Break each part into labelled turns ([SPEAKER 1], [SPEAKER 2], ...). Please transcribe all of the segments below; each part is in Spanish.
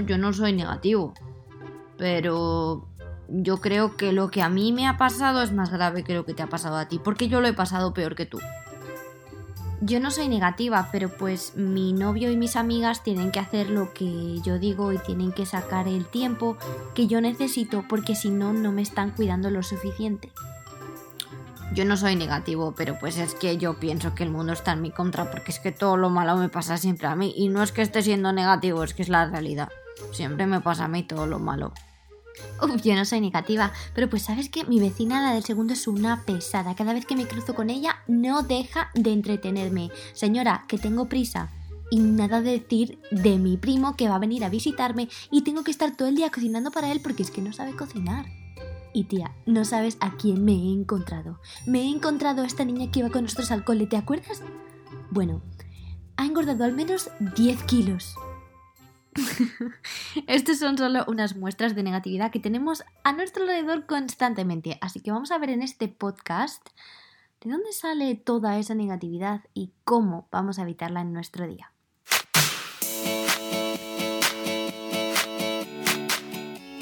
[SPEAKER 1] Yo no soy negativo. Pero yo creo que lo que a mí me ha pasado es más grave que lo que te ha pasado a ti, porque yo lo he pasado peor que tú. Yo no soy negativa, pero pues mi novio y mis amigas tienen que hacer lo que yo digo y tienen que sacar el tiempo que yo necesito porque si no, no me están cuidando lo suficiente. Yo no soy negativo, pero pues es que yo pienso que el mundo está en mi contra porque es que todo lo malo me pasa siempre a mí y no es que esté siendo negativo, es que es la realidad. Siempre me pasa a mí todo lo malo.
[SPEAKER 2] Uf, yo no soy negativa, pero pues sabes que mi vecina, la del segundo, es una pesada. Cada vez que me cruzo con ella, no deja de entretenerme. Señora, que tengo prisa. Y nada de decir de mi primo que va a venir a visitarme y tengo que estar todo el día cocinando para él porque es que no sabe cocinar. Y tía, no sabes a quién me he encontrado. Me he encontrado a esta niña que iba con nosotros al cole, ¿te acuerdas? Bueno, ha engordado al menos 10 kilos. Estas son solo unas muestras de negatividad que tenemos a nuestro alrededor constantemente. Así que vamos a ver en este podcast de dónde sale toda esa negatividad y cómo vamos a evitarla en nuestro día.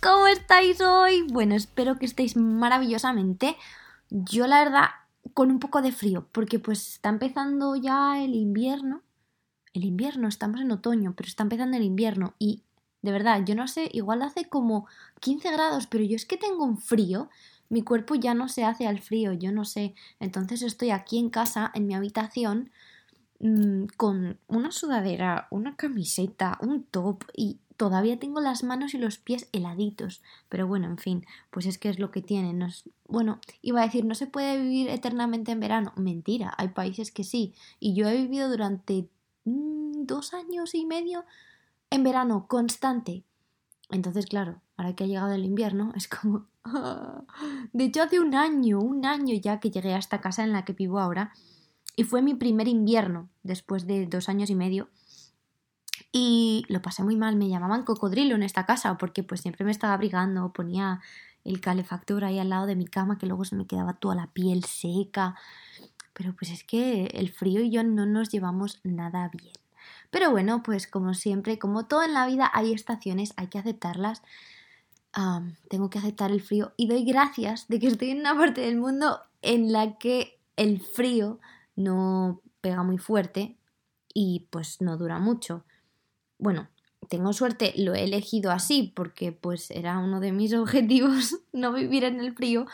[SPEAKER 2] ¿cómo estáis hoy? Bueno, espero que estéis maravillosamente. Yo la verdad con un poco de frío, porque pues está empezando ya el invierno. El invierno, estamos en otoño, pero está empezando el invierno y de verdad, yo no sé, igual hace como 15 grados, pero yo es que tengo un frío, mi cuerpo ya no se hace al frío, yo no sé. Entonces estoy aquí en casa, en mi habitación, mmm, con una sudadera, una camiseta, un top y todavía tengo las manos y los pies heladitos. Pero bueno, en fin, pues es que es lo que tienen. Bueno, iba a decir, no se puede vivir eternamente en verano. Mentira, hay países que sí. Y yo he vivido durante mm, dos años y medio en verano constante. Entonces, claro, ahora que ha llegado el invierno, es como... De hecho, hace un año, un año ya que llegué a esta casa en la que vivo ahora. Y fue mi primer invierno, después de dos años y medio y lo pasé muy mal, me llamaban cocodrilo en esta casa porque pues siempre me estaba abrigando, ponía el calefactor ahí al lado de mi cama que luego se me quedaba toda la piel seca. Pero pues es que el frío y yo no nos llevamos nada bien. Pero bueno, pues como siempre, como todo en la vida, hay estaciones, hay que aceptarlas. tengo que aceptar el frío y doy gracias de que estoy en una parte del mundo en la que el frío no pega muy fuerte y pues no dura mucho bueno, tengo suerte, lo he elegido así porque pues era uno de mis objetivos no vivir en el frío.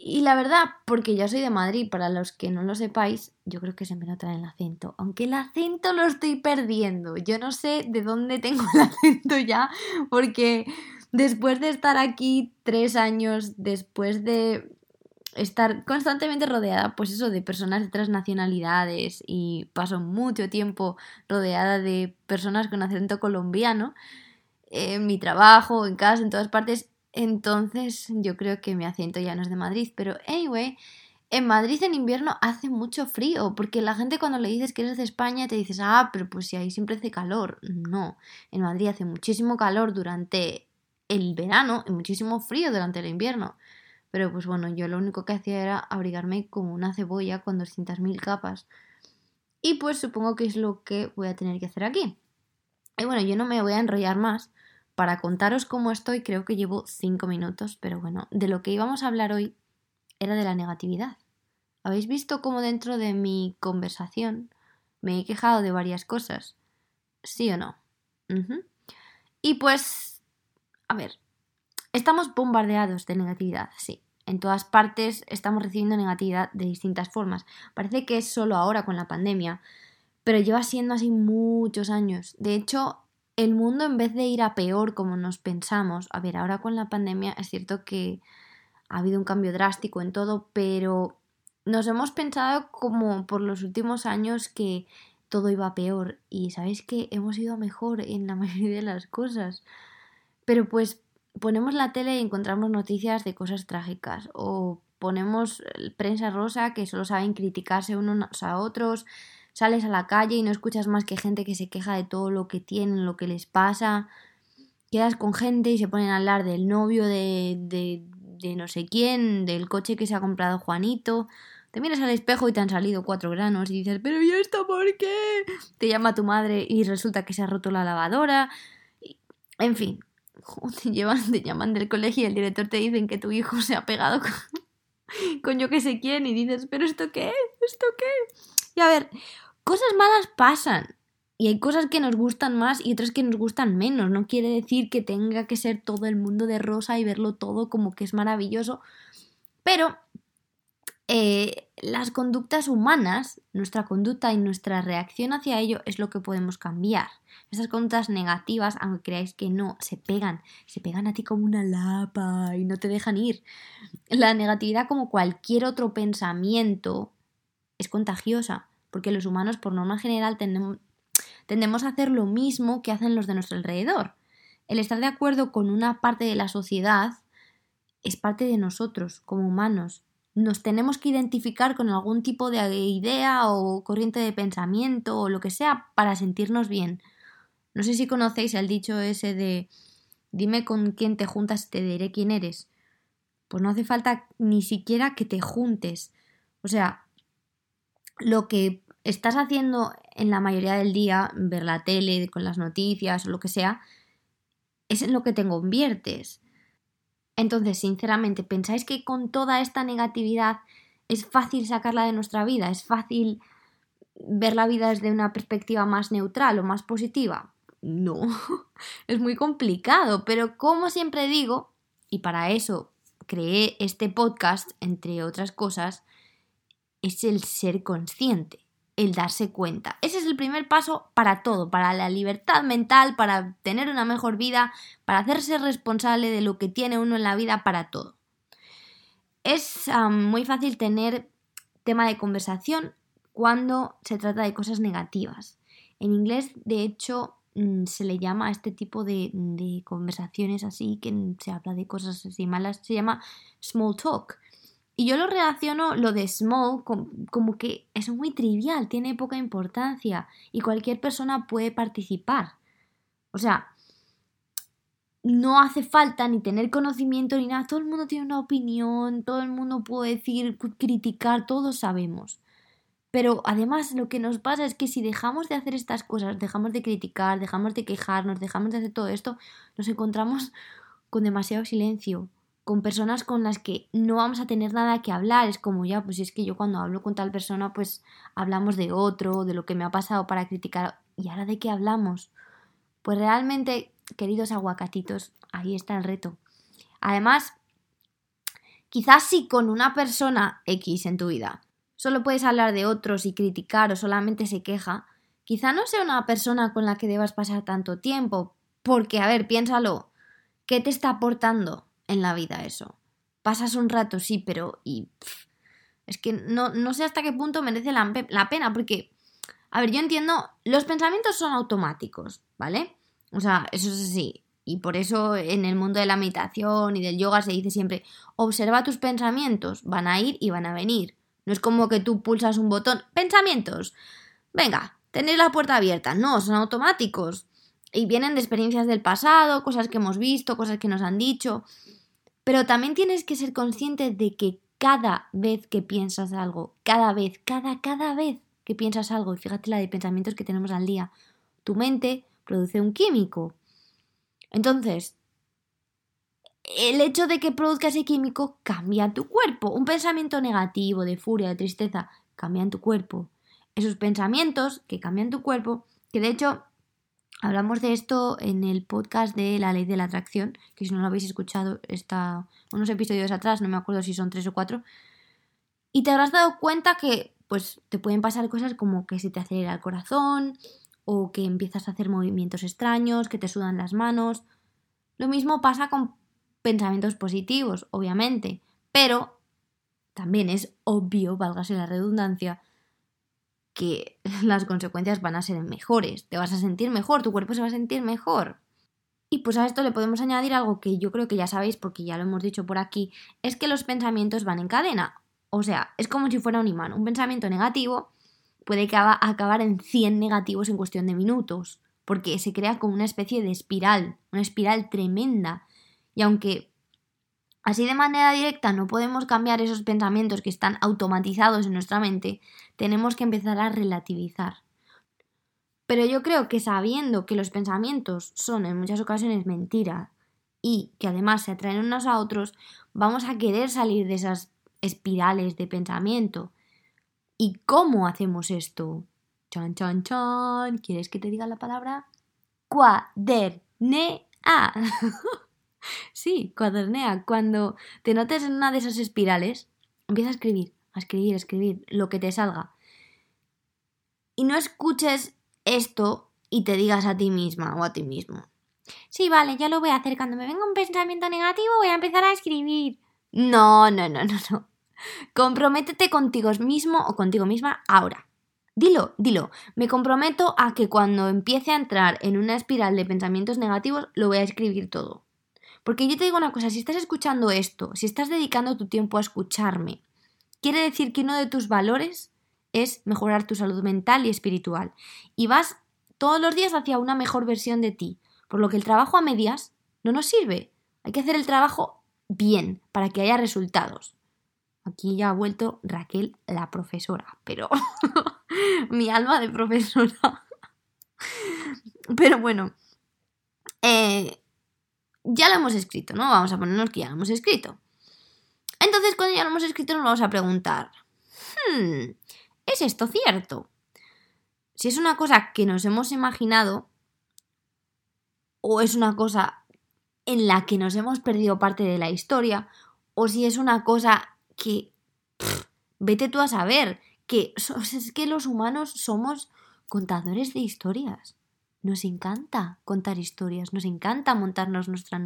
[SPEAKER 2] Y la verdad, porque yo soy de Madrid, para los que no lo sepáis, yo creo que se me nota el acento. Aunque el acento lo estoy perdiendo. Yo no sé de dónde tengo el acento ya, porque después de estar aquí tres años, después de estar constantemente rodeada, pues eso, de personas de otras nacionalidades y paso mucho tiempo rodeada de personas con acento colombiano en mi trabajo, en casa, en todas partes. Entonces yo creo que mi acento ya no es de Madrid, pero anyway, en Madrid en invierno hace mucho frío, porque la gente cuando le dices que eres de España te dices, ah, pero pues si ahí siempre hace calor. No, en Madrid hace muchísimo calor durante el verano y muchísimo frío durante el invierno. Pero pues bueno, yo lo único que hacía era abrigarme como una cebolla con 200.000 capas. Y pues supongo que es lo que voy a tener que hacer aquí. Y bueno, yo no me voy a enrollar más. Para contaros cómo estoy, creo que llevo 5 minutos, pero bueno, de lo que íbamos a hablar hoy era de la negatividad. ¿Habéis visto cómo dentro de mi conversación me he quejado de varias cosas? ¿Sí o no? Y pues, a ver, Estamos bombardeados de negatividad, sí. En todas partes estamos recibiendo negatividad de distintas formas. Parece que es solo ahora con la pandemia, pero lleva siendo así muchos años. De hecho, el mundo en vez de ir a peor como nos pensamos, a ver, ahora con la pandemia es cierto que ha habido un cambio drástico en todo, pero nos hemos pensado como por los últimos años que todo iba a peor y sabéis que hemos ido mejor en la mayoría de las cosas. Pero pues ponemos la tele y encontramos noticias de cosas trágicas o ponemos prensa rosa que solo saben criticarse unos a otros, sales a la calle y no escuchas más que gente que se queja de todo lo que tienen, lo que les pasa, quedas con gente y se ponen a hablar del novio de, de, de no sé quién, del coche que se ha comprado Juanito, te miras al espejo y te han salido cuatro granos y dices, pero ¿y esto por qué? Te llama tu madre y resulta que se ha roto la lavadora. En fin, te, llaman del colegio y el director te dicen que tu hijo se ha pegado con, yo que sé quién y dices, pero ¿esto qué? ¿Esto qué? Y a ver, cosas malas pasan. Y hay cosas que nos gustan más y otras que nos gustan menos. No quiere decir que tenga que ser todo el mundo de rosa y verlo todo como que es maravilloso. Pero eh, las conductas humanas, nuestra conducta y nuestra reacción hacia ello es lo que podemos cambiar. Esas conductas negativas, aunque creáis que no, se pegan, se pegan a ti como una lapa y no te dejan ir. La negatividad, como cualquier otro pensamiento, es contagiosa, porque los humanos, por norma general, tendemos, tendemos a hacer lo mismo que hacen los de nuestro alrededor. El estar de acuerdo con una parte de la sociedad es parte de nosotros, como humanos, nos tenemos que identificar con algún tipo de idea o corriente de pensamiento o lo que sea para sentirnos bien. No sé si conocéis el dicho ese de dime con quién te juntas y te diré quién eres. Pues no hace falta ni siquiera que te juntes. O sea, lo que estás haciendo en la mayoría del día, ver la tele con las noticias o lo que sea, es en lo que te conviertes. Entonces, sinceramente, ¿pensáis que con toda esta negatividad es fácil sacarla de nuestra vida? ¿Es fácil ver la vida desde una perspectiva más neutral o más positiva? No, es muy complicado, pero como siempre digo, y para eso creé este podcast, entre otras cosas, es el ser consciente el darse cuenta. Ese es el primer paso para todo, para la libertad mental, para tener una mejor vida, para hacerse responsable de lo que tiene uno en la vida, para todo. Es muy fácil tener tema de conversación cuando se trata de cosas negativas. En inglés, de hecho, mm, se le llama a este tipo de, de conversaciones así, que se habla de cosas así malas, se llama small talk. Y yo lo relaciono lo de small como que es muy trivial, tiene poca importancia y cualquier persona puede participar. O sea, no hace falta ni tener conocimiento ni nada, todo el mundo tiene una opinión, todo el mundo puede decir, criticar, todos sabemos. Pero además lo que nos pasa es que si dejamos de hacer estas cosas, dejamos de criticar, dejamos de quejarnos, dejamos de hacer todo esto, nos encontramos con demasiado silencio, con personas con las que no vamos a tener nada que hablar. Es como ya, pues es que yo cuando hablo con tal persona, pues hablamos de otro, de lo que me ha pasado para criticar. ¿Y ahora de qué hablamos? Pues realmente, queridos aguacatitos, ahí está el reto. Además, quizás si con una persona X en tu vida solo puedes hablar de otros y criticar o solamente se queja, quizá no sea una persona con la que debas pasar tanto tiempo. Porque, a ver, piénsalo, ¿qué te está aportando? En la vida eso. Pasas un rato, sí, pero... Y, es que no, no sé hasta qué punto merece la, la pena, porque... A ver, yo entiendo, los pensamientos son automáticos, ¿vale? O sea, eso es así. Y por eso en el mundo de la meditación y del yoga se dice siempre, observa tus pensamientos, van a ir y van a venir. No es como que tú pulsas un botón, pensamientos. Venga, tenéis la puerta abierta. No, son automáticos. Y vienen de experiencias del pasado, cosas que hemos visto, cosas que nos han dicho. Pero también tienes que ser consciente de que cada vez que piensas algo, cada vez, cada, cada vez que piensas algo, y fíjate la de pensamientos que tenemos al día, tu mente produce un químico. Entonces, el hecho de que produzca ese químico cambia tu cuerpo. Un pensamiento negativo, de furia, de tristeza, cambia en tu cuerpo. Esos pensamientos que cambian tu cuerpo, que de hecho Hablamos de esto en el podcast de la ley de la atracción, que si no lo habéis escuchado está unos episodios atrás, no me acuerdo si son tres o cuatro, y te habrás dado cuenta que pues te pueden pasar cosas como que se te acelera el corazón o que empiezas a hacer movimientos extraños, que te sudan las manos. Lo mismo pasa con pensamientos positivos, obviamente, pero también es obvio, válgase la redundancia, que las consecuencias van a ser mejores, te vas a sentir mejor, tu cuerpo se va a sentir mejor. Y pues a esto le podemos añadir algo que yo creo que ya sabéis porque ya lo hemos dicho por aquí, es que los pensamientos van en cadena. O sea, es como si fuera un imán. Un pensamiento negativo puede acabar en 100 negativos en cuestión de minutos, porque se crea como una especie de espiral, una espiral tremenda. Y aunque así de manera directa no podemos cambiar esos pensamientos que están automatizados en nuestra mente, tenemos que empezar a relativizar. Pero yo creo que sabiendo que los pensamientos son en muchas ocasiones mentiras y que además se atraen unos a otros, vamos a querer salir de esas espirales de pensamiento. ¿Y cómo hacemos esto? Chan, chan, chan. ¿Quieres que te diga la palabra? Cuadernea. sí, cuadernea. Cuando te notes en una de esas espirales, empieza a escribir, a escribir, a escribir lo que te salga. Y no escuches esto y te digas a ti misma o a ti mismo. Sí, vale, ya lo voy a hacer. Cuando me venga un pensamiento negativo voy a empezar a escribir. No, no, no, no, no. Comprométete contigo mismo o contigo misma ahora. Dilo, dilo. Me comprometo a que cuando empiece a entrar en una espiral de pensamientos negativos lo voy a escribir todo. Porque yo te digo una cosa, si estás escuchando esto, si estás dedicando tu tiempo a escucharme, quiere decir que uno de tus valores es mejorar tu salud mental y espiritual. Y vas todos los días hacia una mejor versión de ti. Por lo que el trabajo a medias no nos sirve. Hay que hacer el trabajo bien para que haya resultados. Aquí ya ha vuelto Raquel la profesora, pero mi alma de profesora. pero bueno, eh, ya lo hemos escrito, ¿no? Vamos a ponernos que ya lo hemos escrito. Entonces, cuando ya lo hemos escrito, nos vamos a preguntar, hmm, ¿Es esto cierto? Si es una cosa que nos hemos imaginado o es una cosa en la que nos hemos perdido parte de la historia o si es una cosa que vete tú a saber que es que los humanos somos contadores de historias. Nos encanta contar historias, nos encanta montarnos nuestra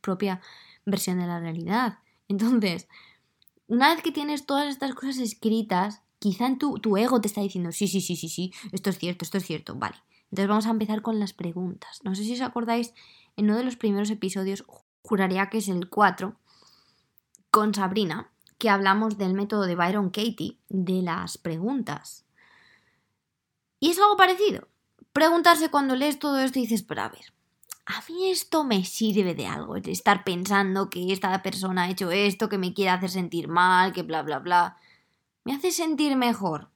[SPEAKER 2] propia versión de la realidad. Entonces, una vez que tienes todas estas cosas escritas, quizá en tu, tu ego te está diciendo, sí, sí, sí, sí, sí, esto es cierto, esto es cierto, vale. Entonces vamos a empezar con las preguntas. No sé si os acordáis, en uno de los primeros episodios, juraría que es el 4, con Sabrina, que hablamos del método de Byron Katie, de las preguntas. Y es algo parecido. Preguntarse cuando lees todo esto y dices, pero a ver, a mí esto me sirve de algo, de estar pensando que esta persona ha hecho esto, que me quiere hacer sentir mal, que bla, bla, bla. ¿Me hace sentir mejor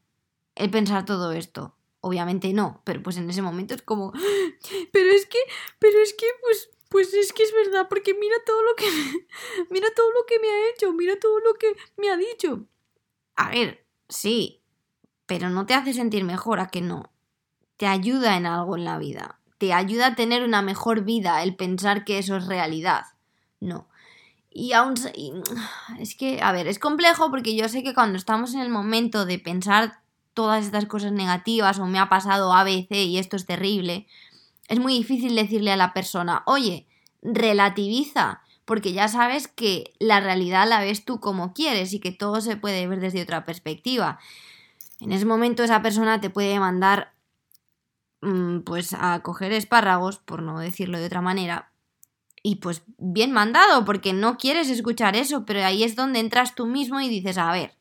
[SPEAKER 2] el pensar todo esto? Obviamente no, pero pues en ese momento es como, pero es que, pero es que, pues, pues es que es verdad, porque mira todo lo que, mira todo lo que me ha hecho, mira todo lo que me ha dicho. A ver, sí, pero no te hace sentir mejor a que no. Te ayuda en algo en la vida. Te ayuda a tener una mejor vida el pensar que eso es realidad. No. Y aún... es que, a ver, es complejo porque yo sé que cuando estamos en el momento de pensar todas estas cosas negativas o me ha pasado ABC y esto es terrible, es muy difícil decirle a la persona, oye, relativiza, porque ya sabes que la realidad la ves tú como quieres y que todo se puede ver desde otra perspectiva. En ese momento esa persona te puede mandar pues a coger espárragos, por no decirlo de otra manera, y pues bien mandado, porque no quieres escuchar eso, pero ahí es donde entras tú mismo y dices, a ver,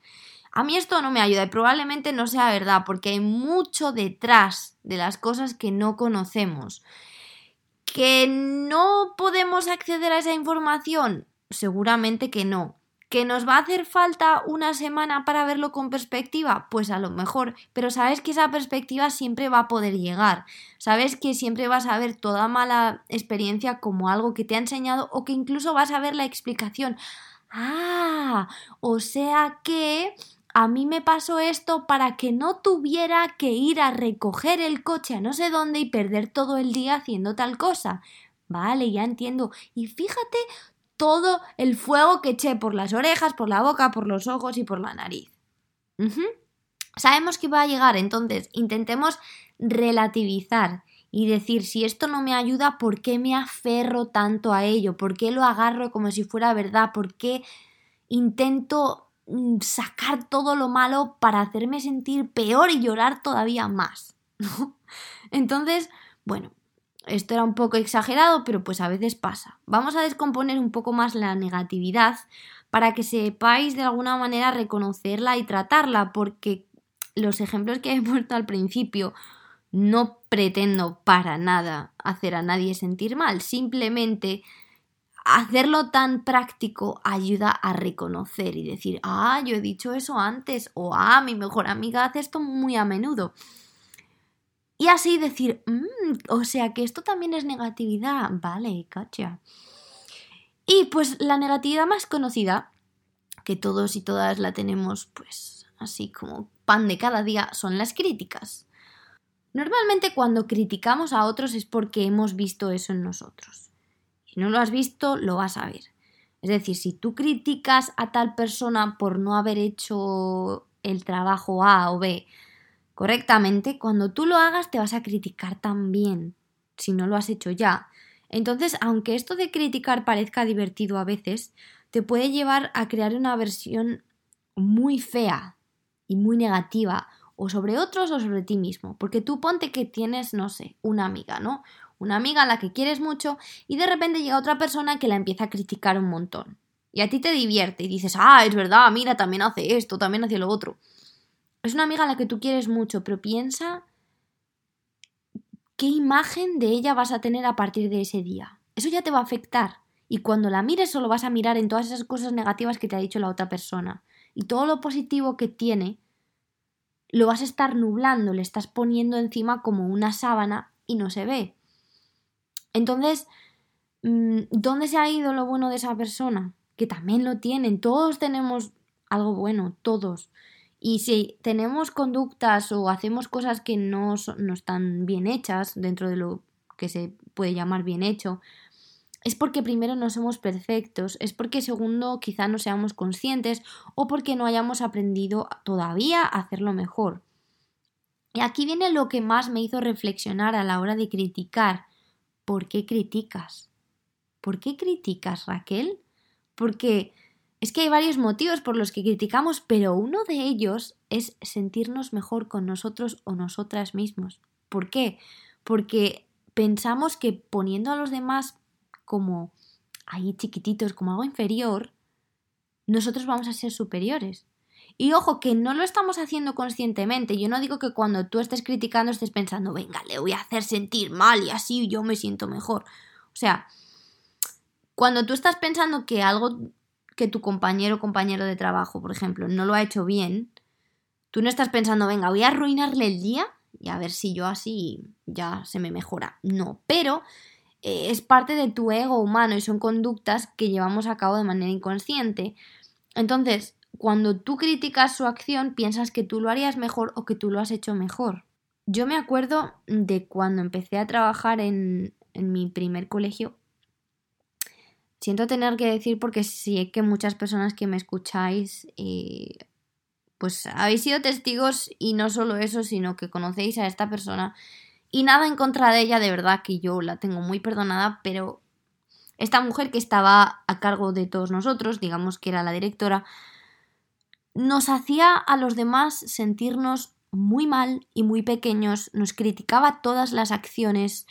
[SPEAKER 2] a mí esto no me ayuda y probablemente no sea verdad, porque hay mucho detrás de las cosas que no conocemos. ¿Que no podemos acceder a esa información? Seguramente que no. ¿Que nos va a hacer falta una semana para verlo con perspectiva? Pues a lo mejor, pero sabes que esa perspectiva siempre va a poder llegar. Sabes que siempre vas a ver toda mala experiencia como algo que te ha enseñado o que incluso vas a ver la explicación. Ah, o sea que a mí me pasó esto para que no tuviera que ir a recoger el coche a no sé dónde y perder todo el día haciendo tal cosa. Vale, ya entiendo. Y fíjate todo el fuego que eché por las orejas, por la boca, por los ojos y por la nariz. Sabemos que va a llegar, entonces intentemos relativizar y decir si esto no me ayuda, ¿por qué me aferro tanto a ello? ¿Por qué lo agarro como si fuera verdad? ¿Por qué intento mm, sacar todo lo malo para hacerme sentir peor y llorar todavía más? Entonces, bueno, esto era un poco exagerado, pero pues a veces pasa. Vamos a descomponer un poco más la negatividad para que sepáis de alguna manera reconocerla y tratarla, porque los ejemplos que he puesto al principio no pretendo para nada hacer a nadie sentir mal, simplemente hacerlo tan práctico ayuda a reconocer y decir, ah, yo he dicho eso antes, o ah, mi mejor amiga hace esto muy a menudo. Y así decir, mm, o sea que esto también es negatividad. Vale, cacha. Y pues la negatividad más conocida, que todos y todas la tenemos pues así como pan de cada día, son las críticas. Normalmente cuando criticamos a otros es porque hemos visto eso en nosotros. Si no lo has visto, lo vas a ver. Es decir, si tú criticas a tal persona por no haber hecho el trabajo A o B correctamente, cuando tú lo hagas te vas a criticar también, si no lo has hecho ya. Entonces, aunque esto de criticar parezca divertido a veces, te puede llevar a crear una versión muy fea y muy negativa, o sobre otros o sobre ti mismo, porque tú ponte que tienes, no sé, una amiga, ¿no? Una amiga a la que quieres mucho y de repente llega otra persona que la empieza a criticar un montón. Y a ti te divierte y dices, ah, es verdad, mira, también hace esto, también hace lo otro. Es una amiga a la que tú quieres mucho, pero piensa qué imagen de ella vas a tener a partir de ese día. Eso ya te va a afectar. Y cuando la mires solo vas a mirar en todas esas cosas negativas que te ha dicho la otra persona. Y todo lo positivo que tiene lo vas a estar nublando, le estás poniendo encima como una sábana y no se ve. Entonces, mm, ¿dónde se ha ido lo bueno de esa persona? Que también lo tienen, todos tenemos algo bueno, todos. Y si tenemos conductas o hacemos cosas que no, no están bien hechas dentro de lo que se puede llamar bien hecho, es porque primero no somos perfectos, es porque segundo quizá no seamos conscientes o porque no hayamos aprendido todavía a hacerlo mejor. Y aquí viene lo que más me hizo reflexionar a la hora de criticar. ¿Por qué criticas? ¿Por qué criticas, Raquel? Porque es que hay varios motivos por los que criticamos, pero uno de ellos es sentirnos mejor con nosotros o nosotras mismos. ¿Por qué? Porque pensamos que poniendo a los demás como ahí chiquititos, como algo inferior, nosotros vamos a ser superiores. Y ojo, que no lo estamos haciendo conscientemente. Yo no digo que cuando tú estés criticando estés pensando, venga, le voy a hacer sentir mal y así yo me siento mejor. O sea, cuando tú estás pensando que algo que tu compañero o compañero de trabajo, por ejemplo, no lo ha hecho bien, tú no estás pensando, venga, voy a arruinarle el día y a ver si yo así ya se me mejora. No, pero eh, es parte de tu ego humano y son conductas que llevamos a cabo de manera inconsciente. Entonces, cuando tú criticas su acción, piensas que tú lo harías mejor o que tú lo has hecho mejor. Yo me acuerdo de cuando empecé a trabajar en, en mi primer colegio. Siento tener que decir porque sé que muchas personas que me escucháis eh, pues habéis sido testigos y no solo eso, sino que conocéis a esta persona y nada en contra de ella, de verdad que yo la tengo muy perdonada, pero esta mujer que estaba a cargo de todos nosotros, digamos que era la directora, nos hacía a los demás sentirnos muy mal y muy pequeños, nos criticaba todas las acciones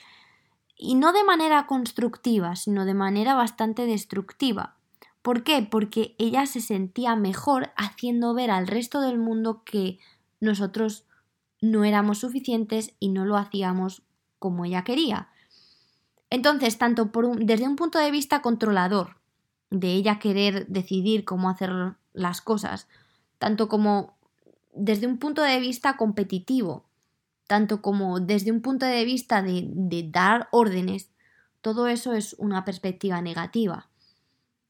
[SPEAKER 2] y no de manera constructiva, sino de manera bastante destructiva. ¿Por qué? Porque ella se sentía mejor haciendo ver al resto del mundo que nosotros no éramos suficientes y no lo hacíamos como ella quería. Entonces, tanto desde un punto de vista controlador, de ella querer decidir cómo hacer las cosas, tanto como desde un punto de vista competitivo, tanto como desde un punto de vista de, dar órdenes, todo eso es una perspectiva negativa.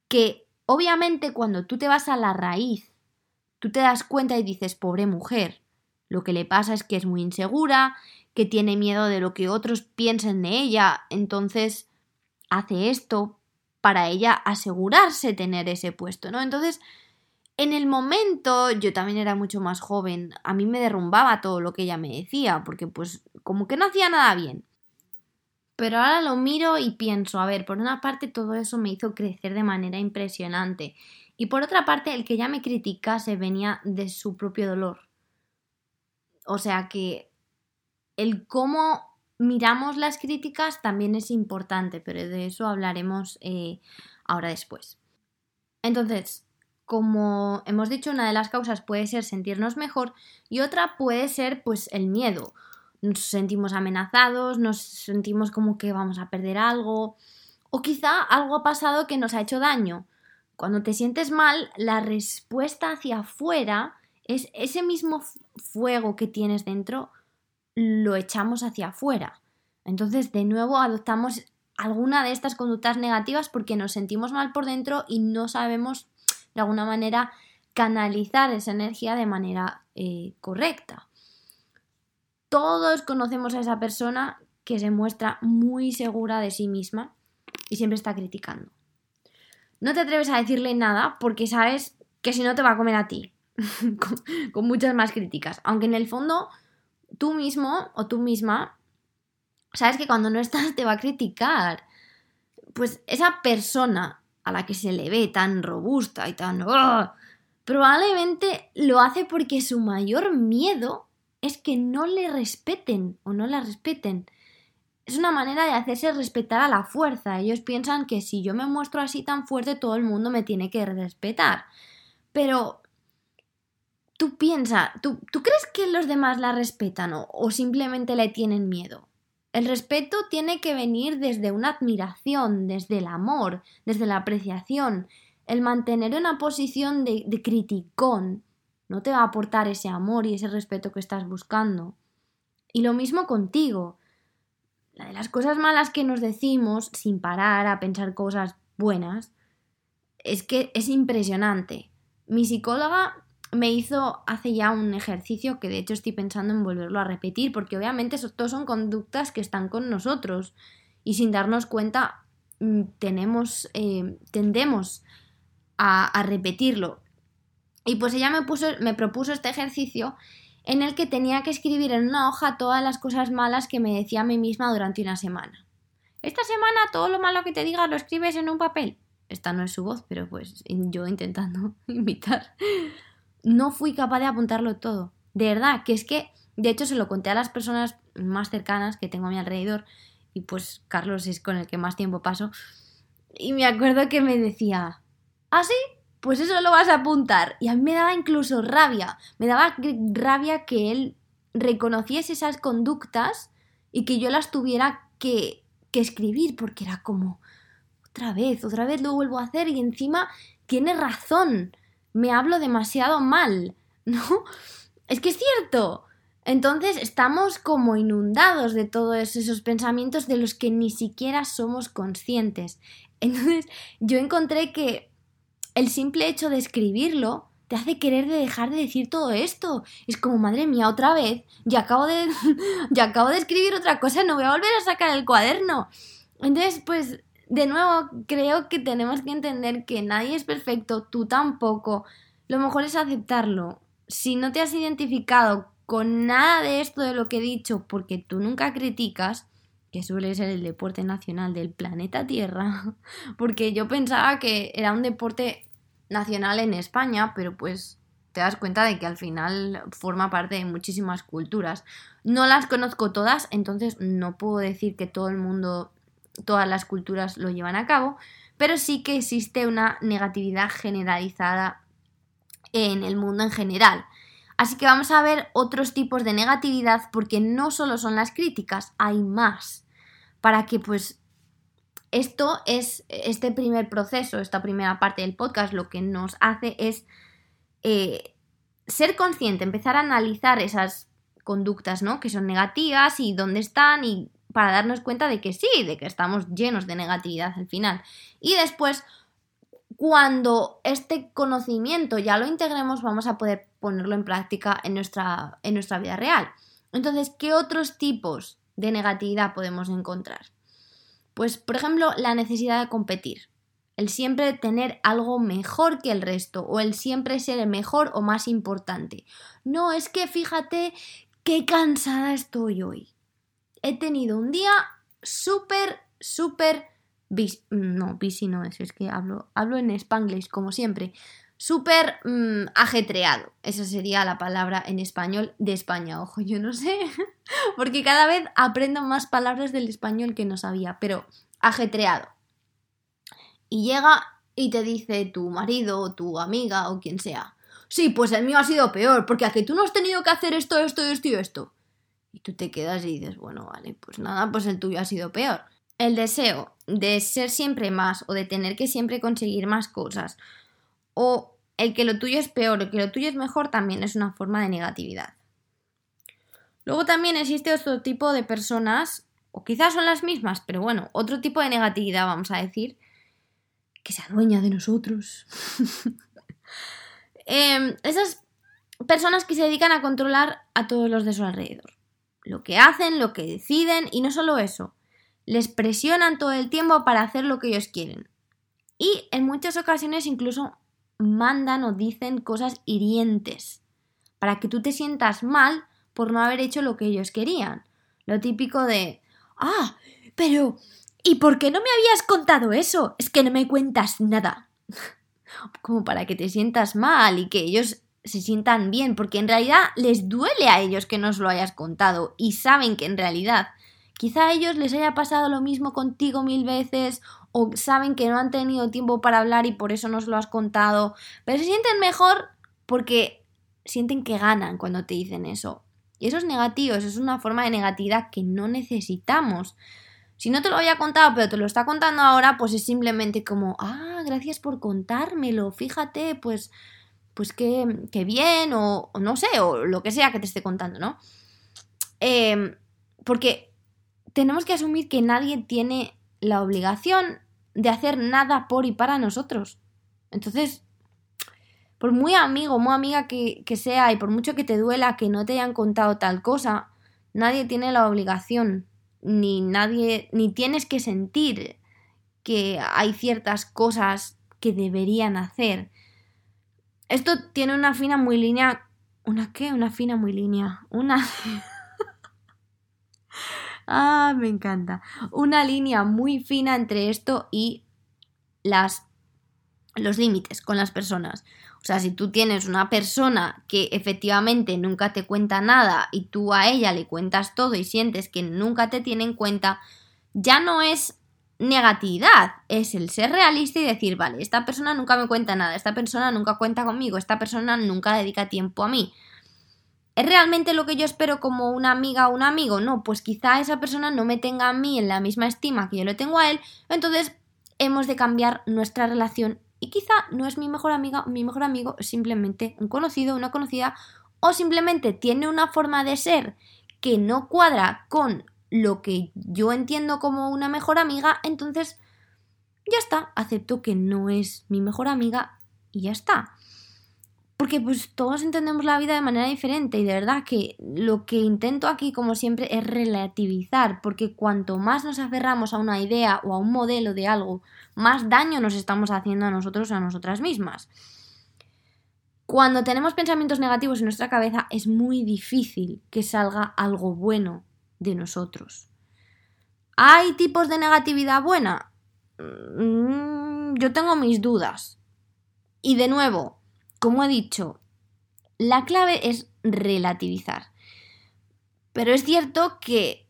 [SPEAKER 2] Que obviamente cuando tú te vas a la raíz, tú te das cuenta y dices, pobre mujer, lo que le pasa es que es muy insegura, que tiene miedo de lo que otros piensen de ella, entonces hace esto para ella asegurarse tener ese puesto, ¿no? Entonces, en el momento yo también era mucho más joven, a mí me derrumbaba todo lo que ella me decía, porque pues como que no hacía nada bien. Pero ahora lo miro y pienso, a ver, por una parte todo eso me hizo crecer de manera impresionante y por otra parte el que ella me criticase venía de su propio dolor. O sea que el cómo miramos las críticas también es importante, pero de eso hablaremos eh, ahora después. Entonces, como hemos dicho, una de las causas puede ser sentirnos mejor y otra puede ser pues el miedo. Nos sentimos amenazados, nos sentimos como que vamos a perder algo o quizá algo ha pasado que nos ha hecho daño. Cuando te sientes mal, la respuesta hacia afuera es ese mismo fuego que tienes dentro, lo echamos hacia afuera. Entonces, de nuevo, adoptamos alguna de estas conductas negativas porque nos sentimos mal por dentro y no sabemos, de alguna manera, canalizar esa energía de manera eh, correcta. Todos conocemos a esa persona que se muestra muy segura de sí misma y siempre está criticando. No te atreves a decirle nada porque sabes que si no te va a comer a ti, con, muchas más críticas. Aunque en el fondo tú mismo o tú misma sabes que cuando no estás te va a criticar. Pues esa persona a la que se le ve tan robusta y tan... ¡oh! probablemente lo hace porque su mayor miedo es que no le respeten o no la respeten es una manera de hacerse respetar a la fuerza. Ellos piensan que si yo me muestro así tan fuerte, todo el mundo me tiene que respetar. Pero tú piensa, ¿tú, ¿tú crees que los demás la respetan o, o simplemente le tienen miedo? El respeto tiene que venir desde una admiración, desde el amor, desde la apreciación. El mantener una posición de, de criticón no te va a aportar ese amor y ese respeto que estás buscando. Y lo mismo contigo la de las cosas malas que nos decimos sin parar a pensar cosas buenas es que es impresionante. Mi psicóloga me hizo hace ya un ejercicio que de hecho estoy pensando en volverlo a repetir porque obviamente eso, son conductas que están con nosotros y sin darnos cuenta mm, tenemos, eh, tendemos a, a, repetirlo. Y pues ella me, puso, me propuso este ejercicio en el que tenía que escribir en una hoja todas las cosas malas que me decía a mí misma durante una semana. Esta semana todo lo malo que te diga lo escribes en un papel. Esta no es su voz, pero pues yo intentando imitar. No fui capaz de apuntarlo todo. De verdad, que es que, de hecho, se lo conté a las personas más cercanas que tengo a mi alrededor. Y pues Carlos es con el que más tiempo paso. Y me acuerdo que me decía, ¿ah, sí? pues eso lo vas a apuntar. Y a mí me daba incluso rabia, me daba rabia que él reconociese esas conductas y que yo las tuviera que, que escribir, porque era como, otra vez, otra vez lo vuelvo a hacer y encima tiene razón, me hablo demasiado mal, ¿no? Es que es cierto. Entonces estamos como inundados de todos esos pensamientos de los que ni siquiera somos conscientes. Entonces yo encontré que el simple hecho de escribirlo te hace querer de dejar de decir todo esto. Es como, madre mía, otra vez, ya acabo de, ya acabo de escribir otra cosa, no voy a volver a sacar el cuaderno. Entonces, pues, de nuevo, creo que tenemos que entender que nadie es perfecto, tú tampoco. Lo mejor es aceptarlo. Si no te has identificado con nada de esto de lo que he dicho porque tú nunca criticas, que suele ser el deporte nacional del planeta Tierra, porque yo pensaba que era un deporte nacional en España, pero pues te das cuenta de que al final forma parte de muchísimas culturas. No las conozco todas, entonces no puedo decir que todo el mundo, todas las culturas lo llevan a cabo, pero sí que existe una negatividad generalizada en el mundo en general. Así que vamos a ver otros tipos de negatividad porque no solo son las críticas, hay más. Para que pues esto es, este primer proceso, esta primera parte del podcast, lo que nos hace es eh, ser consciente, empezar a analizar esas conductas, ¿no? Que son negativas y dónde están y para darnos cuenta de que sí, de que estamos llenos de negatividad al final. Y después, cuando este conocimiento ya lo integremos, vamos a poder ponerlo en práctica en nuestra, en nuestra vida real. Entonces, ¿qué otros tipos de negatividad podemos encontrar? Pues, por ejemplo, la necesidad de competir. El siempre tener algo mejor que el resto o el siempre ser el mejor o más importante. No, es que fíjate qué cansada estoy hoy. He tenido un día súper, súper... No, busy no es, es que hablo, hablo en spanglish como siempre.
[SPEAKER 1] súper mm, ajetreado. Esa sería la palabra en español de España. Ojo, yo no sé, porque cada vez aprendo más palabras del español que no sabía, pero ajetreado. Y llega y te dice tu marido o tu amiga o quien sea. Sí, pues el mío ha sido peor, porque a tú no has tenido que hacer esto, esto, esto y esto. Y tú te quedas y dices, bueno, vale, pues nada, pues el tuyo ha sido peor. El deseo de ser siempre más o de tener que siempre conseguir más cosas o el que lo tuyo es peor o que lo tuyo es mejor también es una forma de negatividad. Luego también existe otro tipo de personas, o quizás son las mismas, pero bueno, otro tipo de negatividad vamos a decir, que se adueña de nosotros. Em, esas personas que se dedican a controlar a todos los de su alrededor. Lo que hacen, lo que deciden y no solo eso, les presionan todo el tiempo para hacer lo que ellos quieren. Y en muchas ocasiones incluso mandan o dicen cosas hirientes para que tú te sientas mal por no haber hecho lo que ellos querían. Lo típico de, ah, pero ¿y por qué no me habías contado eso? Es que no me cuentas nada. Como para que te sientas mal y que ellos se sientan bien, porque en realidad les duele a ellos que no os lo hayas contado y saben que en realidad quizá a ellos les haya pasado lo mismo contigo mil veces o saben que no han tenido tiempo para hablar y por eso no se lo has contado, pero se sienten mejor porque sienten que ganan cuando te dicen eso. Y eso es negativo, eso es una forma de negatividad que no necesitamos. Si no te lo había contado, pero te lo está contando ahora, pues es simplemente como, ah, gracias por contármelo, fíjate, pues, pues qué, bien, o, no sé, o lo que sea que te esté contando, ¿no? Em, porque tenemos que asumir que nadie tiene la obligación de hacer nada por y para nosotros. Entonces, por muy amigo, muy amiga que, que sea y por mucho que te duela que no te hayan contado tal cosa, nadie tiene la obligación, ni nadie, ni tienes que sentir que hay ciertas cosas que deberían hacer. Esto tiene una fina muy línea. ¿Una qué? Una fina muy línea. Una. Ah, me encanta. Una línea muy fina entre esto y las los límites con las personas. O sea, si tú tienes una persona que efectivamente nunca te cuenta nada y tú a ella le cuentas todo y sientes que nunca te tiene en cuenta, ya no es negatividad, es el ser realista y decir, vale, esta persona nunca me cuenta nada, esta persona nunca cuenta conmigo, esta persona nunca dedica tiempo a mí. ¿Es realmente lo que yo espero como una amiga o un amigo? No, pues quizá esa persona no me tenga a mí en la misma estima que yo le tengo a él, entonces hemos de cambiar nuestra relación y quizá no es mi mejor amiga mi mejor amigo, es simplemente un conocido, una conocida o simplemente tiene una forma de ser que no cuadra con lo que yo entiendo como una mejor amiga, entonces ya está, acepto que no es mi mejor amiga y ya está porque pues todos entendemos la vida de manera diferente y de verdad que lo que intento aquí como siempre es relativizar, porque cuanto más nos aferramos a una idea o a un modelo de algo, más daño nos estamos haciendo a nosotros o a nosotras mismas. Cuando tenemos pensamientos negativos en nuestra cabeza es muy difícil que salga algo bueno de nosotros. ¿Hay tipos de negatividad buena? Mm, yo tengo mis dudas. Y de nuevo, como he dicho, la clave es relativizar. Pero es cierto que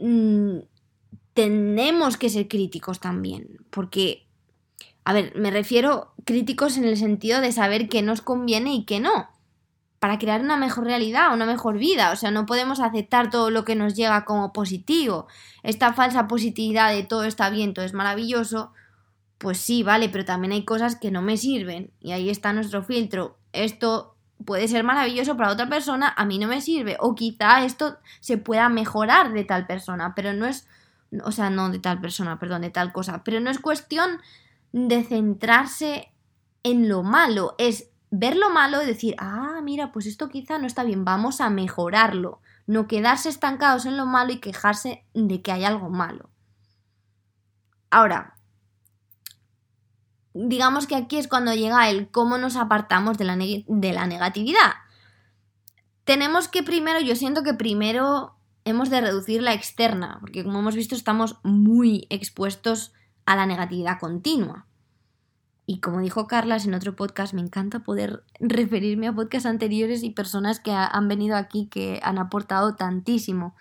[SPEAKER 1] mm, tenemos que ser críticos también, porque, a ver, me refiero críticos en el sentido de saber qué nos conviene y qué no, para crear una mejor realidad, una mejor vida. O sea, no podemos aceptar todo lo que nos llega como positivo. Esta falsa positividad de todo está bien, todo es maravilloso, pues sí, vale, pero también hay cosas que no me sirven y ahí está nuestro filtro. Esto puede ser maravilloso para otra persona, a mí no me sirve. O quizá esto se pueda mejorar de tal persona, pero no es, o sea, no de tal persona, perdón, de tal cosa, pero no es cuestión de centrarse en lo malo, es ver lo malo y decir, ah, mira, pues esto quizá no está bien, vamos a mejorarlo. No quedarse estancados en lo malo y quejarse de que hay algo malo. Ahora, digamos que aquí es cuando llega el cómo nos apartamos de la, de la negatividad. Tenemos que primero, yo siento que primero hemos de reducir la externa, porque como hemos visto estamos muy expuestos a la negatividad continua.
[SPEAKER 2] Y como dijo Carlas en otro podcast, me encanta poder referirme a podcasts anteriores y personas que han venido aquí que han aportado tantísimo.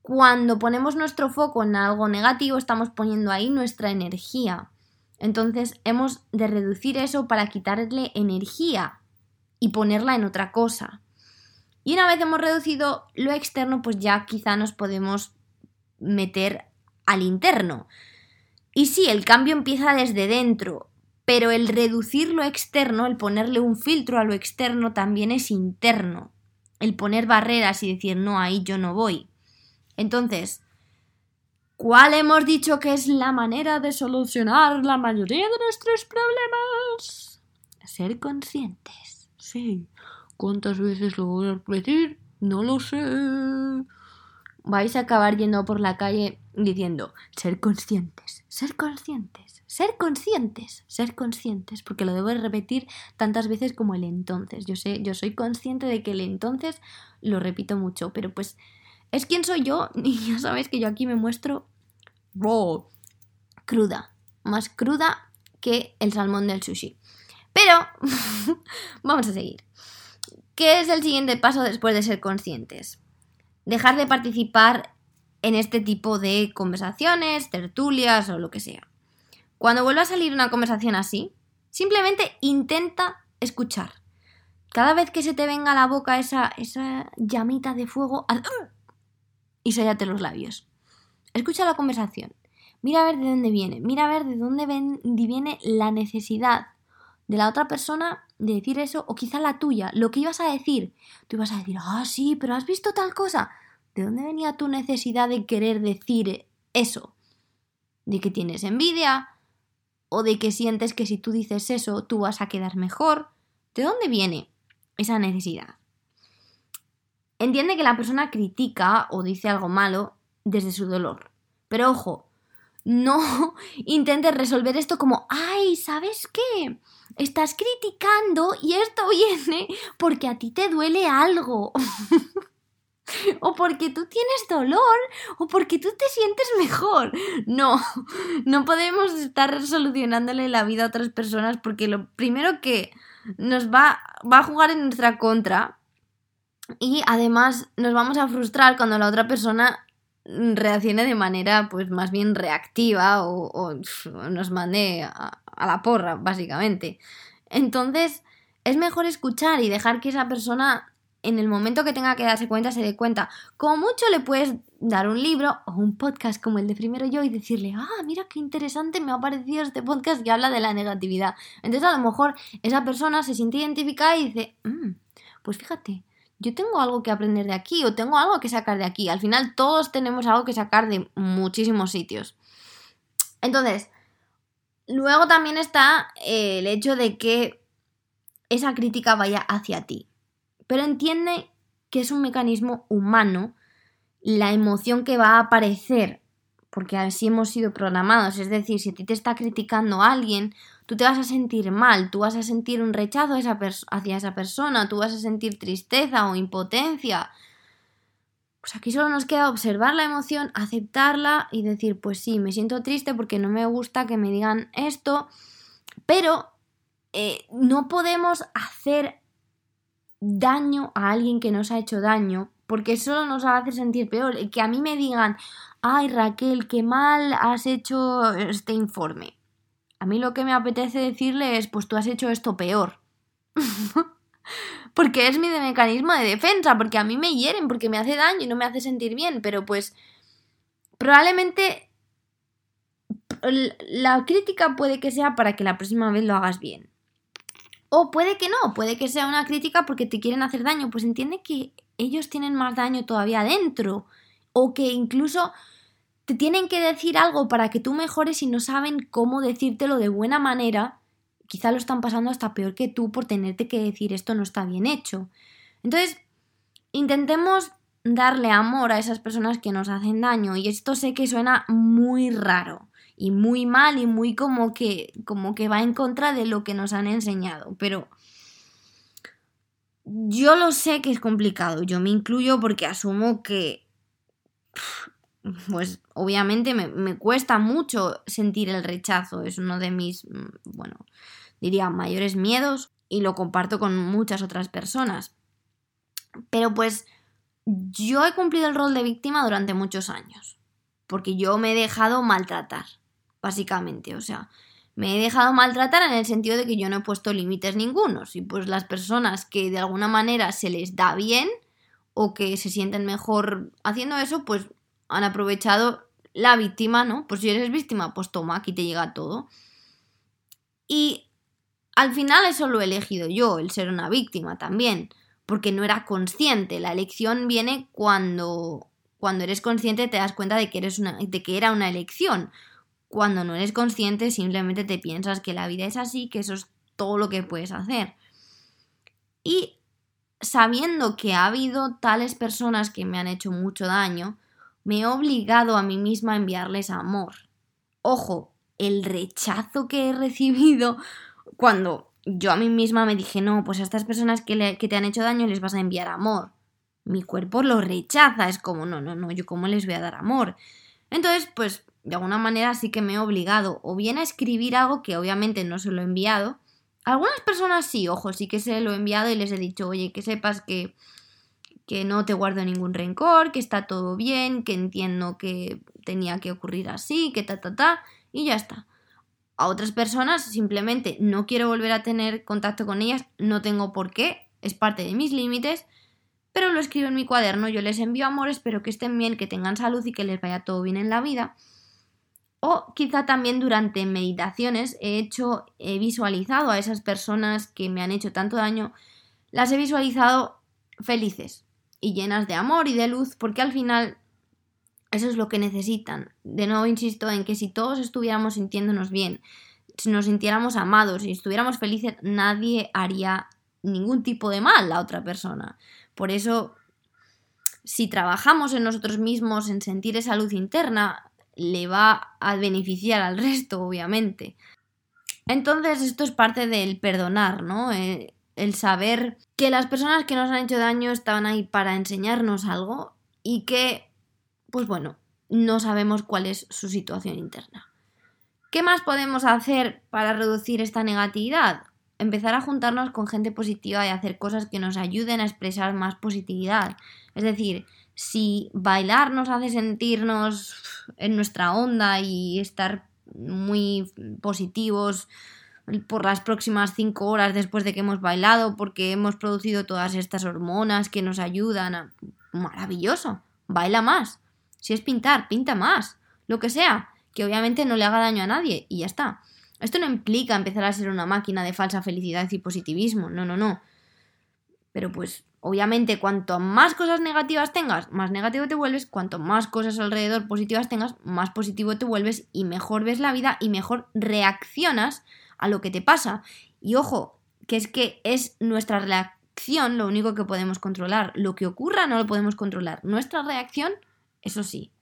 [SPEAKER 2] Cuando ponemos nuestro foco en algo negativo, estamos poniendo ahí nuestra energía. Entonces hemos de reducir eso para quitarle energía y ponerla en otra cosa. Y una vez hemos reducido lo externo, pues ya quizá nos podemos meter al interno. Y sí, el cambio empieza desde dentro, pero el reducir lo externo, el ponerle un filtro a lo externo también es interno. El poner barreras y decir, no, ahí yo no voy. Entonces, ¿cuál hemos dicho que es la manera de solucionar la mayoría de nuestros problemas? Ser conscientes. Sí. ¿Cuántas veces lo voy a repetir? No lo sé vais a acabar yendo por la calle diciendo ser conscientes, ser conscientes, ser conscientes, ser conscientes, porque lo debo repetir tantas veces como el entonces. Yo sé, yo soy consciente de que el entonces lo repito mucho, pero pues es quien soy yo y ya sabéis que yo aquí me muestro raw, cruda, más cruda que el salmón del sushi. Pero vamos a seguir. ¿Qué es el siguiente paso después de ser conscientes? dejar de participar en este tipo de conversaciones, tertulias o lo que sea. Cuando vuelva a salir una conversación así, simplemente intenta escuchar. Cada vez que se te venga a la boca esa, esa llamita de fuego, y sellate los labios. Escucha la conversación. Mira a ver de dónde viene. Mira a ver de dónde viene la necesidad de la otra persona de decir eso, o quizá la tuya, lo que ibas a decir. Tú ibas a decir, ah, sí, pero has visto tal cosa. ¿De dónde venía tu necesidad de querer decir eso? ¿De que tienes envidia? ¿O de que sientes que si tú dices eso tú vas a quedar mejor? ¿De dónde viene esa necesidad? Entiende que la persona critica o dice algo malo desde su dolor. Pero ojo, no intentes resolver esto como, ay, ¿sabes qué? Estás criticando y esto viene porque a ti te duele algo. o porque tú tienes dolor, o porque tú te sientes mejor. No, no podemos estar solucionándole la vida a otras personas porque lo primero que nos va, va a jugar en nuestra contra y además nos vamos a frustrar cuando la otra persona reaccione de manera pues más bien reactiva o, nos mande a, a la porra, básicamente. Entonces, es mejor escuchar y dejar que esa persona en el momento que tenga que darse cuenta, se dé cuenta. Como mucho le puedes dar un libro o un podcast como el de Primero Yo y decirle, ah, mira qué interesante me ha parecido este podcast que habla de la negatividad. Entonces a lo mejor esa persona se siente identificada y dice, mm, pues fíjate, yo tengo algo que aprender de aquí o tengo algo que sacar de aquí. Al final todos tenemos algo que sacar de muchísimos sitios. Entonces, luego también está el hecho de que esa crítica vaya hacia ti. Pero entiende que es un mecanismo humano la emoción que va a aparecer, porque así hemos sido programados. Es decir, si a ti te está criticando alguien, tú te vas a sentir mal, tú vas a sentir un rechazo hacia esa persona, tú vas a sentir tristeza o impotencia. Pues aquí solo nos queda observar la emoción, aceptarla y decir, pues sí, me siento triste porque no me gusta que me digan esto, pero eh, no podemos hacer daño a alguien que nos ha hecho daño, porque solo nos hacer sentir peor. Que a mí me digan, ay Raquel, qué mal has hecho este informe. A mí lo que me apetece decirle es, pues tú has hecho esto peor. porque es mi mecanismo de defensa, porque a mí me hieren, porque me hace daño y no me hace sentir bien, pero pues probablemente la crítica puede que sea para que la próxima vez lo hagas bien. O puede que no, puede que sea una crítica porque te quieren hacer daño. Pues entiende que ellos tienen más daño todavía adentro. O que incluso te tienen que decir algo para que tú mejores y no saben cómo decírtelo de buena manera. Quizá lo están pasando hasta peor que tú por tenerte que decir esto no está bien hecho. Entonces, intentemos darle amor a esas personas que nos hacen daño. Y esto sé que suena muy raro y muy mal y muy como que como que va en contra de lo que nos han enseñado, pero yo lo sé que es complicado, yo me incluyo porque asumo que
[SPEAKER 1] pues obviamente me, me, cuesta mucho sentir el rechazo, es uno de mis, mm, bueno, diría mayores miedos y lo comparto con muchas otras personas. Pero pues yo he cumplido el rol de víctima durante muchos años, porque yo me he dejado maltratar, básicamente, o sea, me he dejado maltratar en el sentido de que yo no he puesto límites ningunos y pues las personas que de alguna manera se les da bien o que se sienten mejor haciendo eso, pues han aprovechado la víctima, ¿no? Pues si eres víctima, pues toma, aquí te llega todo. Y al final eso lo he elegido yo, el ser una víctima también, porque no era consciente. La elección viene cuando, cuando eres consciente te das cuenta de que, eres una, de que era una elección. Cuando no eres consciente simplemente te piensas que la vida es así, que eso es todo lo que puedes hacer. Y sabiendo que ha habido tales personas que me han hecho mucho daño, me he obligado a mí misma a enviarles amor. Ojo, el rechazo que he recibido cuando yo a mí misma me dije, no, pues a estas personas que, que te han hecho daño les vas a enviar amor. Mi cuerpo lo rechaza, es como, no, no, no, yo cómo les voy a dar amor. Entonces, pues de alguna manera sí que me he obligado o bien a escribir algo que obviamente no se lo he enviado. algunas personas sí, ojo, sí que se lo he enviado y les he dicho, oye, que sepas que, que no te guardo ningún rencor, que está todo bien, que entiendo que tenía que ocurrir así, que ta, ta, ta, y ya está a otras personas simplemente no quiero volver a tener contacto con ellas, no tengo por qué, es parte de mis límites, pero lo escribo en mi cuaderno, yo les envío amor, espero que estén bien, que tengan salud y que les vaya todo bien en la vida. O quizá también durante meditaciones he hecho, he visualizado a esas personas que me han hecho tanto daño, las he visualizado felices y llenas de amor y de luz, porque al final eso es lo que necesitan. De nuevo insisto en que si todos estuviéramos sintiéndonos bien, si nos sintiéramos amados y estuviéramos felices, nadie haría ningún tipo de mal a otra persona. Por eso, si trabajamos en nosotros mismos, en sentir esa luz interna, le va a beneficiar al resto, obviamente. Entonces, esto es parte del perdonar, ¿no? Eh, el saber que las personas que nos han hecho daño estaban ahí para enseñarnos algo y que pues bueno, no sabemos cuál es su situación interna. ¿Qué más podemos hacer para reducir esta negatividad? Empezar a juntarnos con gente positiva y hacer cosas que nos ayuden a expresar más positividad. Es decir, si bailar nos hace sentirnos en nuestra onda y estar muy positivos por las próximas cinco horas después de que hemos bailado porque hemos producido todas estas hormonas que nos ayudan a... Maravilloso, baila más. Si es pintar, pinta más. Lo que sea, que obviamente no le haga daño a nadie y ya está. Esto no implica empezar a ser una máquina de falsa felicidad y positivismo, no, no, no. Pero pues, obviamente, cuanto más cosas negativas tengas, más negativo te vuelves, cuanto más cosas alrededor positivas tengas, más positivo te vuelves y mejor ves la vida y mejor reaccionas a lo que te pasa. Y ojo, que es que es nuestra reacción lo único que podemos controlar. Lo que ocurra no lo podemos controlar. Nuestra reacción eso sí.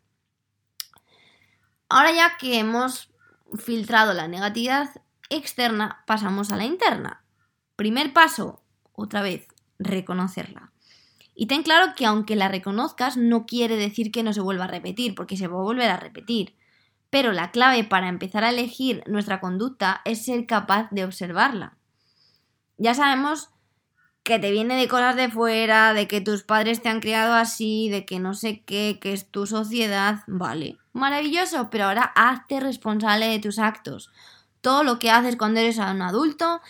[SPEAKER 1] Ahora ya que hemos filtrado la negatividad externa, pasamos a la interna. Primer paso, otra vez, reconocerla. Y ten claro que aunque la reconozcas, no quiere decir que no se vuelva a repetir, porque se va a volver a repetir. Pero la clave para empezar a elegir nuestra conducta es ser capaz de observarla. Ya sabemos que te viene de cosas de fuera, de que tus padres te han criado así, de que no sé qué, que es tu sociedad, vale, maravilloso, pero ahora hazte responsable de tus actos. Todo lo que haces cuando eres un adulto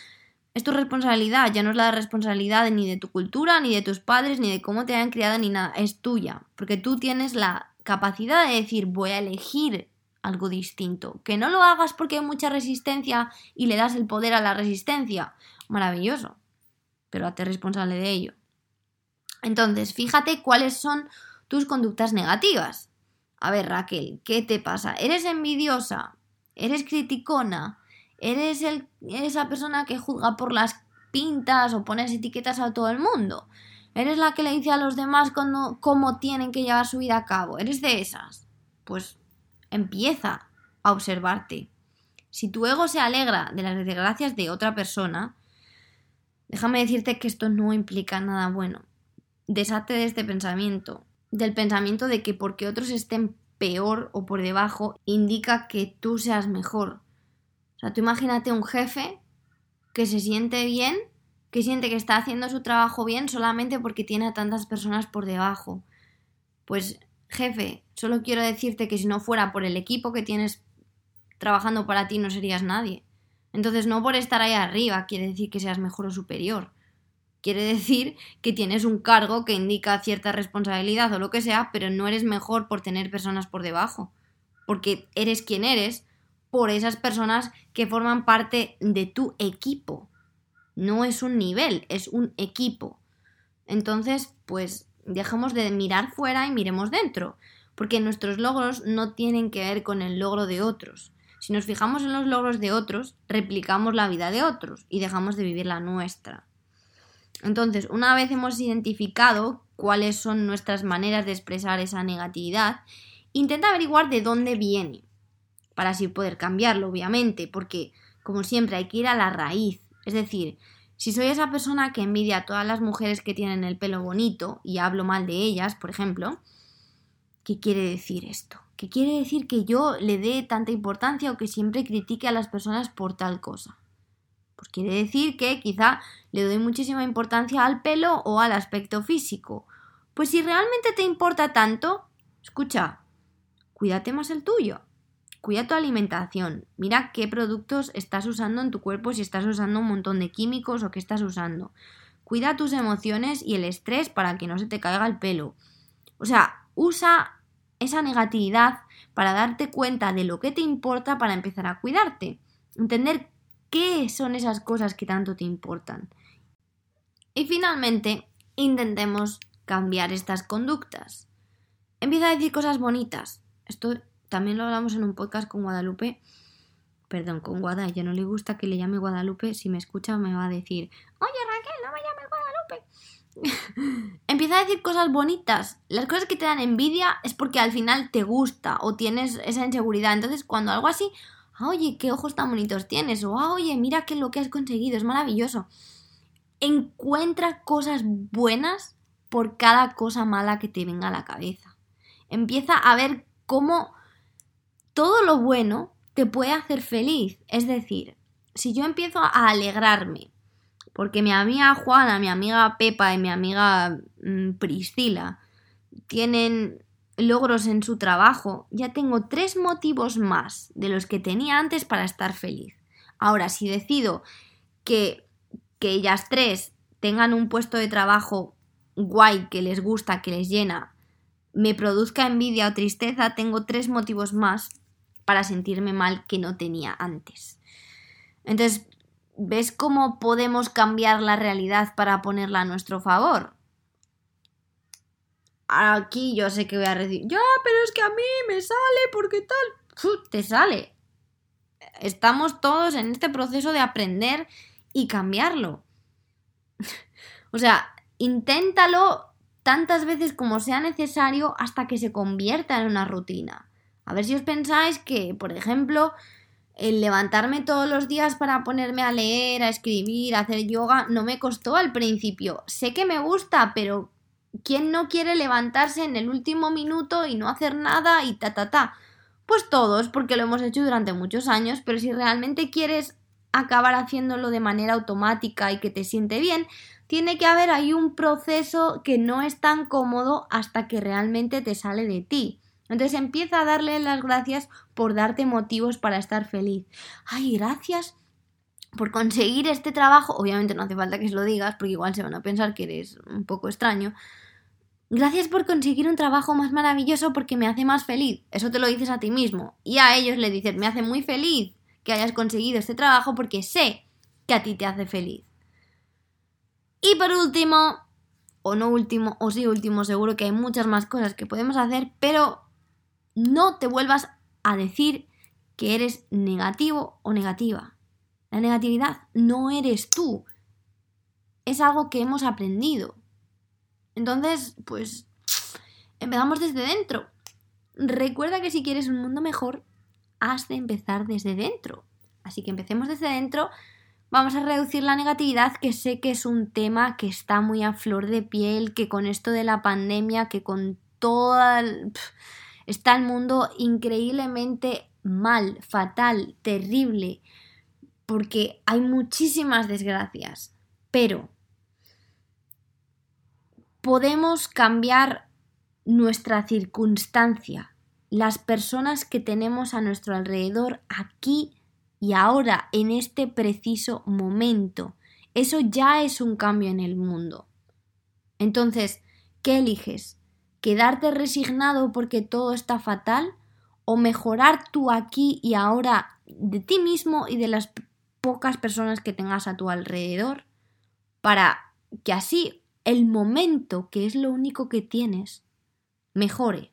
[SPEAKER 1] es tu responsabilidad, ya no es la responsabilidad ni de tu cultura, ni de tus padres, ni de cómo te han criado, ni nada, es tuya, porque tú tienes la capacidad de decir voy a elegir algo distinto, que no lo hagas porque hay mucha resistencia y le das el poder a la resistencia, maravilloso pero hazte responsable de ello. Entonces, fíjate cuáles son tus conductas negativas. A ver, Raquel, ¿qué te pasa? ¿Eres envidiosa? ¿Eres criticona? ¿Eres esa persona que juzga por las pintas o pones etiquetas a todo el mundo? ¿Eres la que le dice a los demás cómo tienen que llevar su vida a cabo? ¿Eres de esas? Pues empieza a observarte. Si tu ego se alegra de las desgracias de otra persona, Déjame decirte que esto no implica nada bueno. Deshate de este pensamiento, del pensamiento de que porque otros estén peor o por debajo indica que tú seas mejor. O sea, tú imagínate un jefe que se siente bien, que siente que está haciendo su trabajo bien solamente porque tiene a tantas personas por debajo. Pues, jefe, solo quiero decirte que si no fuera por el equipo que tienes trabajando para ti no serías nadie. Entonces no por estar ahí arriba quiere decir que seas mejor o superior. Quiere decir que tienes un cargo que indica cierta responsabilidad o lo que sea, pero no eres mejor por tener personas por debajo. Porque eres quien eres por esas personas que forman parte de tu equipo. No es un nivel, es un equipo. Entonces, pues dejemos de mirar fuera y miremos dentro, porque nuestros logros no tienen que ver con el logro de otros. Si nos fijamos en los logros de otros, replicamos la vida de otros y dejamos de vivir la nuestra. Entonces, una vez hemos identificado cuáles son nuestras maneras de expresar esa negatividad, intenta averiguar de dónde viene, para así poder cambiarlo, obviamente, porque, como siempre, hay que ir a la raíz. Es decir, si soy esa persona que envidia a todas las mujeres que tienen el pelo bonito y hablo mal de ellas, por ejemplo, ¿qué quiere decir esto? ¿Qué quiere decir que yo le dé tanta importancia o que siempre critique a las personas por tal cosa. Pues quiere decir que quizá le doy muchísima importancia al pelo o al aspecto físico. Pues si realmente te importa tanto, escucha, cuídate más el tuyo. Cuida tu alimentación. Mira qué productos estás usando en tu cuerpo, si estás usando un montón de químicos o qué estás usando. Cuida tus emociones y el estrés para que no se te caiga el pelo. O sea, usa esa negatividad para darte cuenta de lo que te importa para empezar a cuidarte. Entender qué son esas cosas que tanto te importan. Y finalmente, intentemos cambiar estas conductas. Empieza a decir cosas bonitas. Esto también lo hablamos en un podcast con Guadalupe. Perdón, con Guada. Ya no le gusta que le llame Guadalupe. Si me escucha me va a decir, oye Raquel, no me llames Guadalupe. Empieza a decir cosas bonitas. Las cosas que te dan envidia es porque al final te gusta o tienes esa inseguridad. Entonces, cuando algo así, ah, oye, qué ojos tan bonitos tienes, o ah, oye, mira qué lo que has conseguido, es maravilloso. Encuentra cosas buenas por cada cosa mala que te venga a la cabeza. Empieza a ver cómo todo lo bueno te puede hacer feliz. Es decir, si yo empiezo a alegrarme porque mi amiga Juana, mi amiga Pepa y mi amiga mm, Priscila tienen logros en su trabajo, ya tengo tres motivos más de los que tenía antes para estar feliz. Ahora, si decido que, que ellas tres tengan un puesto de trabajo guay, que les gusta, que les llena, me produzca envidia o tristeza, tengo tres motivos más para sentirme mal que no tenía antes. Entonces, ¿Ves cómo podemos cambiar la realidad para ponerla a nuestro favor? Aquí yo sé que voy a decir, ya, pero es que a mí me sale porque tal. te sale. Estamos todos en este proceso de aprender y cambiarlo. o sea, inténtalo tantas veces como sea necesario hasta que se convierta en una rutina. A ver si os pensáis que, por ejemplo, el levantarme todos los días para ponerme a leer, a escribir, a hacer yoga, no me costó al principio. Sé que me gusta, pero ¿quién no quiere levantarse en el último minuto y no hacer nada y ta ta ta? Pues todos, porque lo hemos hecho durante muchos años, pero si realmente quieres acabar haciéndolo de manera automática y que te siente bien, tiene que haber ahí un proceso que no es tan cómodo hasta que realmente te sale de ti. Entonces empieza a darle las gracias por darte motivos para estar feliz. Ay, gracias por conseguir este trabajo. Obviamente no hace falta que se lo digas porque igual se van a pensar que eres un poco extraño. Gracias por conseguir un trabajo más maravilloso porque me hace más feliz. Eso te lo dices a ti mismo. Y a ellos le dices, me hace muy feliz que hayas conseguido este trabajo porque sé que a ti te hace feliz. Y por último, o no último, o sí último, seguro que hay muchas más cosas que podemos hacer, pero no te vuelvas a decir que eres negativo o negativa. La negatividad no eres tú. Es algo que hemos aprendido. Entonces, pues, empezamos desde dentro. Recuerda que si quieres un mundo mejor, has de empezar desde dentro. Así que empecemos desde dentro. Vamos a reducir la negatividad, que sé que es un tema que está muy a flor de piel, que con esto de la pandemia, que con toda
[SPEAKER 2] Está el mundo increíblemente mal, fatal, terrible, porque hay muchísimas desgracias. Pero podemos cambiar nuestra circunstancia, las personas que tenemos a nuestro alrededor aquí y ahora, en este preciso momento. Eso ya es un cambio en el mundo. Entonces, ¿qué eliges? ¿Quedarte resignado porque todo está fatal? ¿O mejorar tú aquí y ahora de ti mismo y de las pocas personas que tengas a tu alrededor? Para que así el momento, que es lo único que tienes, mejore.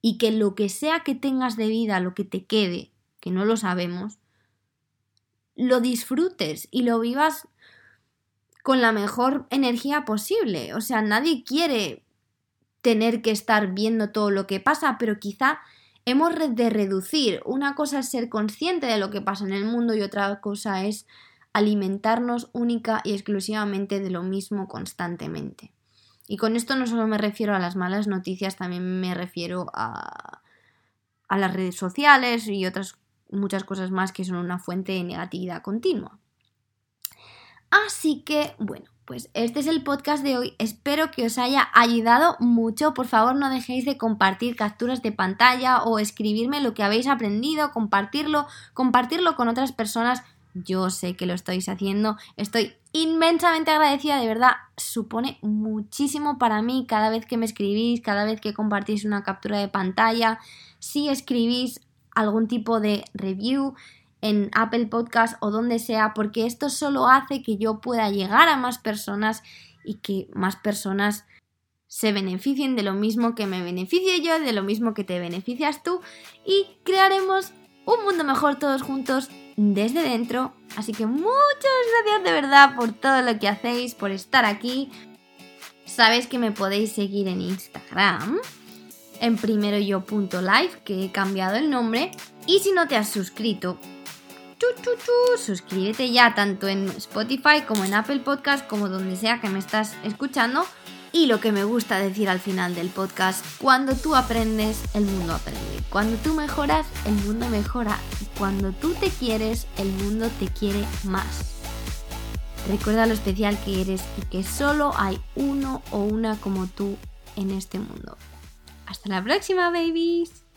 [SPEAKER 2] Y que lo que sea que tengas de vida, lo que te quede, que no lo sabemos, lo disfrutes y lo vivas con la mejor energía posible. O sea, nadie quiere tener que estar viendo todo lo que pasa, pero quizá hemos de reducir. Una cosa es ser consciente de lo que pasa en el mundo y otra cosa es alimentarnos única y exclusivamente de lo mismo constantemente. Y con esto no solo me refiero a las malas noticias, también me refiero a, a las redes sociales y otras muchas cosas más que son una fuente de negatividad continua. Así que, bueno, pues este es el podcast de hoy. Espero que os haya ayudado mucho. Por favor, no dejéis de compartir capturas de pantalla o escribirme lo que habéis aprendido, compartirlo, compartirlo con otras personas. Yo sé que lo estáis haciendo. Estoy inmensamente agradecida, de verdad. Supone muchísimo para mí cada vez que me escribís, cada vez que compartís una captura de pantalla. Si escribís algún tipo de review en Apple Podcast o donde sea, porque esto solo hace que yo pueda llegar a más personas y que más personas se beneficien de lo mismo que me beneficie yo, de lo mismo que te beneficias tú y crearemos un mundo mejor todos juntos desde dentro. Así que muchas gracias de verdad por todo lo que hacéis, por estar aquí. Sabéis que me podéis seguir en Instagram en primeroyo.live, que he cambiado el nombre. Y si no te has suscrito, suscríbete ya tanto en Spotify como en Apple Podcast, como donde sea que me estás escuchando. Y lo que me gusta decir al final del podcast, cuando tú aprendes, el mundo aprende. Cuando tú mejoras, el mundo mejora. Y cuando tú te quieres, el mundo te quiere más. Recuerda lo especial que eres y que solo hay uno o una como tú en este mundo. Hasta la próxima, babies.